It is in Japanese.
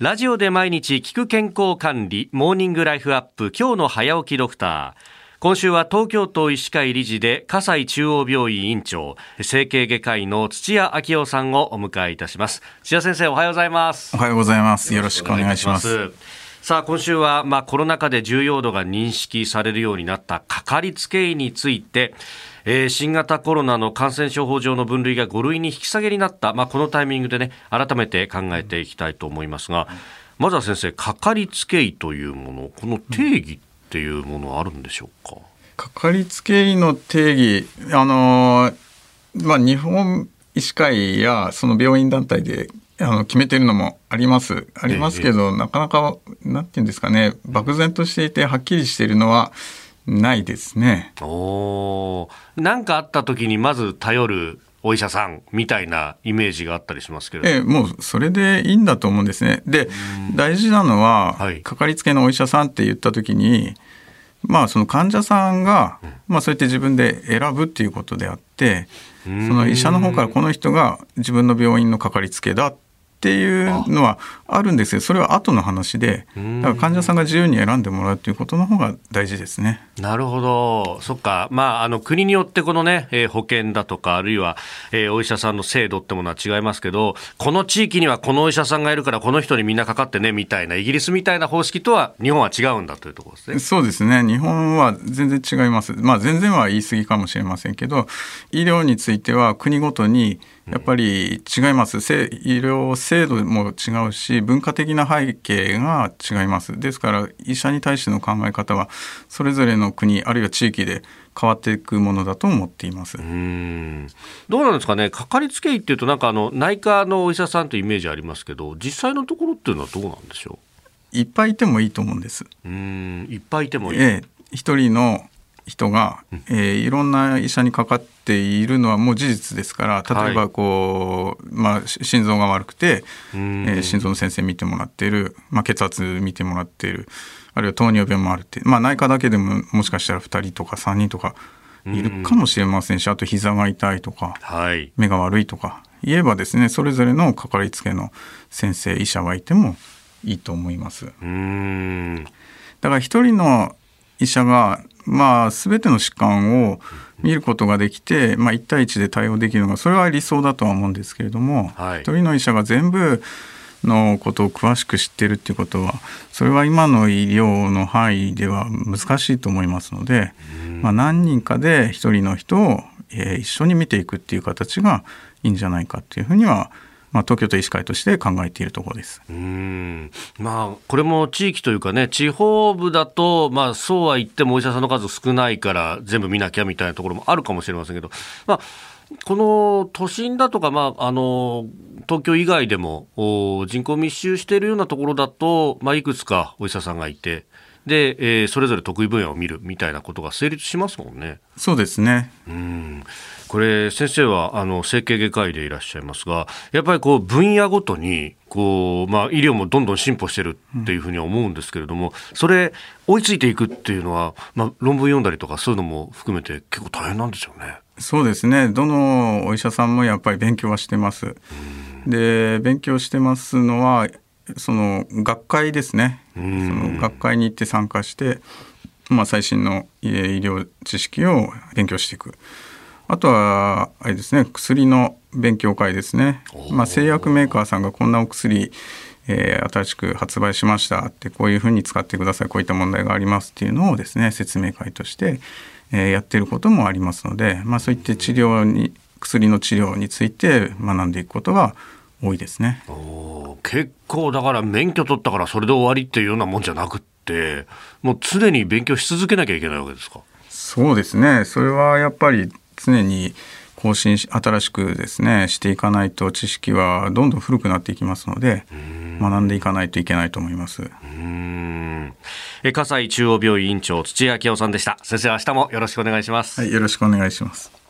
ラジオで毎日聞く健康管理モーニングライフアップ今日の早起きドクター。今週は東京都医師会理事で葛西中央病院院長整形外科医の土屋昭夫さんをお迎えいたします。土屋先生おはようございます。おはようございます。よろしくお願いしますさあ今週は、まあ、コロナ禍で重要度が認識されるようになったかかりつけ医についてえー、新型コロナの感染症法上の分類が5類に引き下げになった、まあ、このタイミングでね改めて考えていきたいと思いますが、まずは先生かかりつけ医というものこの定義っていうものはあるんでしょうか、かかりつけ医の定義あのまあ日本医師会やその病院団体であの決めてるのもあります。ありますけど、ええ、なかなかなんていうんですかね漠然としていてはっきりしているのはないですね。おなんかあった時にまず頼るお医者さんみたいなイメージがあったりしますけど、ええ、もうそれでいいんだと思うんですね。で大事なのは、はい、かかりつけのお医者さんって言った時にまあその患者さんが、まあ、そうやって自分で選ぶっていうことであってその医者の方からこの人が自分の病院のかかりつけだっっていうのはあるんですけどそれは後の話でだから患者さんが自由に選んでもらうということの方が大事ですね。なるほどそっか、まあ、あの国によってこのね、えー、保険だとかあるいは、えー、お医者さんの制度ってものは違いますけどこの地域にはこのお医者さんがいるからこの人にみんなかかってねみたいなイギリスみたいな方式とは日本は違うんだというところですね。そうですね日本は全然違います。まあ、全然は言い過ぎかもしれませんけど医療については国ごとにやっぱり違います、医療制度も違うし文化的な背景が違います。ですから医者に対しての考え方はそれぞれの国あるいは地域で変わっていくものだと思っています。うん。どうなんですかね。かかりつけ医っていうとなんかあの内科のお医者さんというイメージありますけど実際のところっていうのはどうなんでしょう。いっぱいいてもいいと思うんです。うん。いっぱいいてもいい、ええ、一人の人が、えー、いろんな医者にかかっているのはもう事実ですから例えばこう、はい、まあ、心臓が悪くて、えー、心臓の先生見てもらっている、まあ、血圧見てもらっているあるいは糖尿病もあるって、まあ、内科だけでももしかしたら2人とか3人とかいるかもしれませんしあと膝が痛いとか、はい、目が悪いとか言えばですねそれぞれのかかりつけの先生医者はいてもいいと思います。だから一人の医者がまあ、全ての疾患を見ることができて、まあ、1対1で対応できるのがそれは理想だとは思うんですけれども、はい、一人の医者が全部のことを詳しく知ってるっていうことはそれは今の医療の範囲では難しいと思いますので、まあ、何人かで一人の人を、えー、一緒に見ていくっていう形がいいんじゃないかっていうふうにはまあ、東京都医師会として考えているところです。うん。まあ、これも地域というかね、地方部だと、まあ、そうは言ってもお医者さんの数少ないから、全部見なきゃみたいなところもあるかもしれませんけど、まあ、この都心だとか、まあ、あの東京以外でも人口密集しているようなところだと、まあ、いくつかお医者さんがいて、で、えー、それぞれ得意分野を見るみたいなことが成立しますもんね。そうですね。うん。これ先生はあの整形外科医でいらっしゃいますが、やっぱりこう分野ごとにこうまあ医療もどんどん進歩してるっていうふうには思うんですけれども、それ追いついていくっていうのは、まあ論文読んだりとかそういうのも含めて結構大変なんですよね。そうですね。どのお医者さんもやっぱり勉強はしてます。で勉強してますのはその学会ですね。その学会に行って参加して、まあ、最新の医療知識を勉強していく。あとはあれですね薬の勉強会ですね、まあ、製薬メーカーさんがこんなお薬、えー、新しく発売しましたってこういうふうに使ってくださいこういった問題がありますっていうのをですね説明会として、えー、やってることもありますので、まあ、そういった治療に薬の治療について学んでいくことが多いですね。結構だから免許取ったからそれで終わりっていうようなもんじゃなくってもう常に勉強し続けなきゃいけないわけですか？そうですね。それはやっぱり常に更新し新しくですねしていかないと知識はどんどん古くなっていきますので学んでいかないといけないと思います。え葛西中央病院院長土屋明夫さんでした。先生明日もよろしくお願いします。はいよろしくお願いします